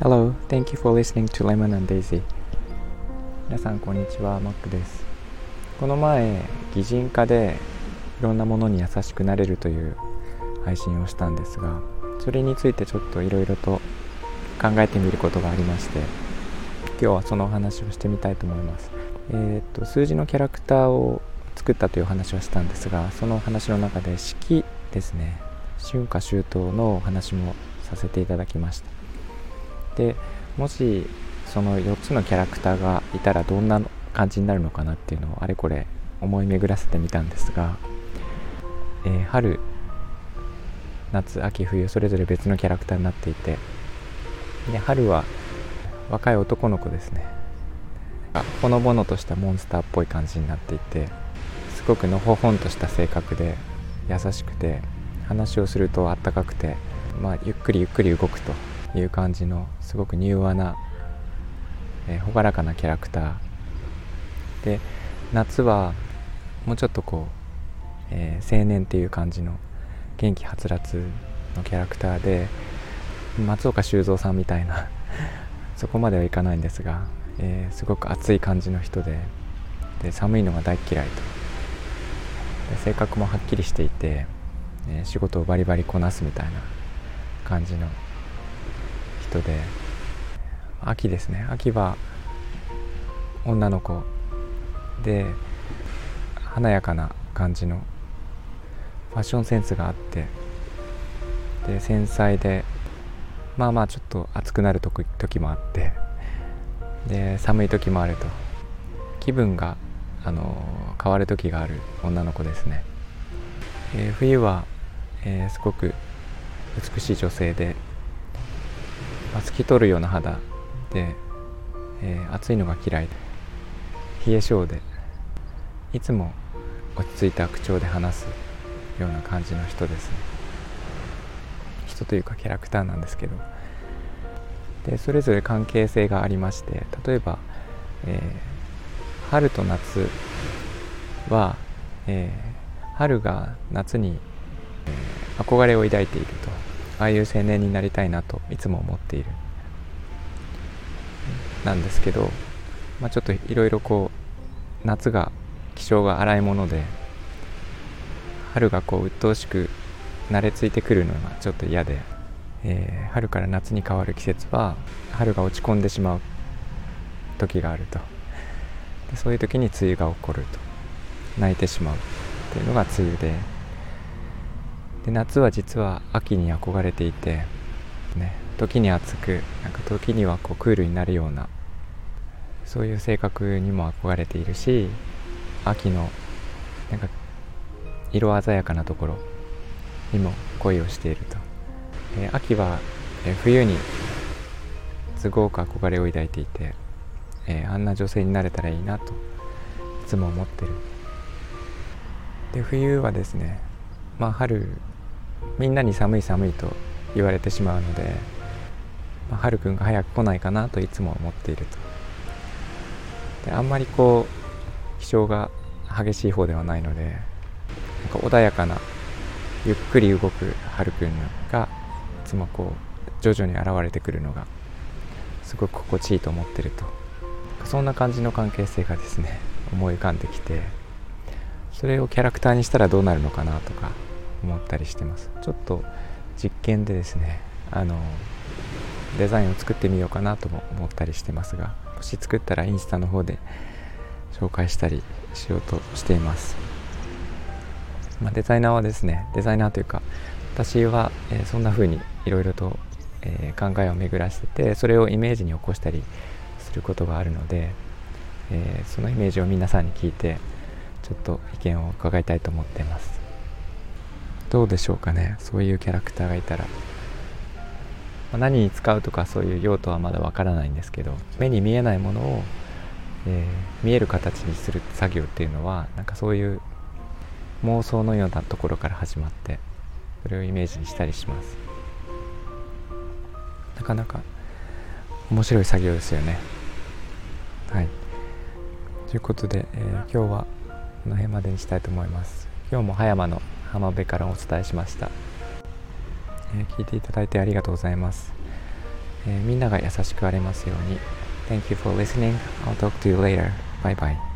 Hello, thank you for listening to Lemon and Daisy. 皆さんこんにちは、マックです。この前、擬人化でいろんなものに優しくなれるという配信をしたんですが、それについてちょっといろいろと考えてみることがありまして、今日はそのお話をしてみたいと思います。えっ、と、数字のキャラクターを作ったという話をしたんですが、その話の中で式ですね、春夏秋冬のお話もさせていただきました。でもしその4つのキャラクターがいたらどんな感じになるのかなっていうのをあれこれ思い巡らせてみたんですが、えー、春夏秋冬それぞれ別のキャラクターになっていてで春は若い男の子ですね。ほのぼのとしたモンスターっぽい感じになっていてすごくのほほんとした性格で優しくて話をするとあったかくて、まあ、ゆっくりゆっくり動くという感じのすごく柔和な、えー、朗らかなキャラクター。で夏はもうちょっとこう、えー、青年っていう感じの元気はつらつのキャラクターで松岡修造さんみたいな そこまではいかないんですが、えー、すごく熱い感じの人でで寒いのが大嫌いと。性格もはっきりしていてえ仕事をバリバリこなすみたいな感じの人で。秋ですね。秋は女の子で華やかな感じのファッションセンスがあってで繊細でまあまあちょっと暑くなる時時もあってで寒い時もあると。気分があの変わる時がある女の子ですね、えー、冬はえー、すごく美しい女性で、まあ、透き通るような肌で、えー、暑いのが嫌いで冷え性でいつも落ち着いた口調で話すような感じの人です。ね人というかキャラクターなんですけど。でそれぞれ関係性がありまして例えば、えー、春と夏は、えー、春が夏に憧れを抱いていると。ああいう青年になりたいなといつも思っている。なんですけど、まあ、ちょっといろいろこう夏が気性が荒いもので春がこう鬱陶しく慣れついてくるのがちょっと嫌で、えー、春から夏に変わる季節は春が落ち込んでしまう時があると。でそういう時に梅雨が起こると。泣いてしまうっていうのが梅雨で。で夏は実は秋に憧れていて、ね、時に暑くなんか時にはこうクールになるようなそういう性格にも憧れているし秋のなんか色鮮やかなところにも恋をしていると、え、秋は、え、冬にすごく憧れを抱いていて、え、あんな女性になれたらいいなといつも思ってる。で冬はですねまあ春みんなに寒い寒いと言われてしまうので、まあ、はるくんが早く来ないかなといつも思っていると。であんまりこう気象が激しい方ではないのでなんか穏やかなゆっくり動くはるくんがいつもこう徐々に現れてくるのがすごく心地いいと思ってると。そんな感じの関係性がですね思い浮かんできてそれをキャラクターにしたらどうなるのかなとか思ったりしてます。ちょっと実験でですねあのデザインを作ってみようかなとも思ったりしてますがもし作ったらインスタの方で紹介したりしようとしています、まあ、デザイナーはですねデザイナーというか私は、えー、そんな風にいろいろと、えー、考えを巡らせてそれをイメージに起こしたりすることがあるので、えー、そのイメージを皆さんに聞いてちょっと意見を伺いたいと思っています。どうでしょうかね。そういうキャラクターがいたら、ま何に使うとかそういう用途はまだわからないんですけど目に見えないものを、えー、見える形にする作業っていうのはなんかそういう妄想のようなところから始まってそれをイメージにしたりします。なかなか面白い作業ですよね。はい。ということで、えー、今日はこの辺までにしたいと思います。今日も葉山の浜辺からお伝えしましたえー、聞いていただいてありがとうございます、えー、みんなが優しくありますように Thank you for listening. I'll talk to you later. Bye bye.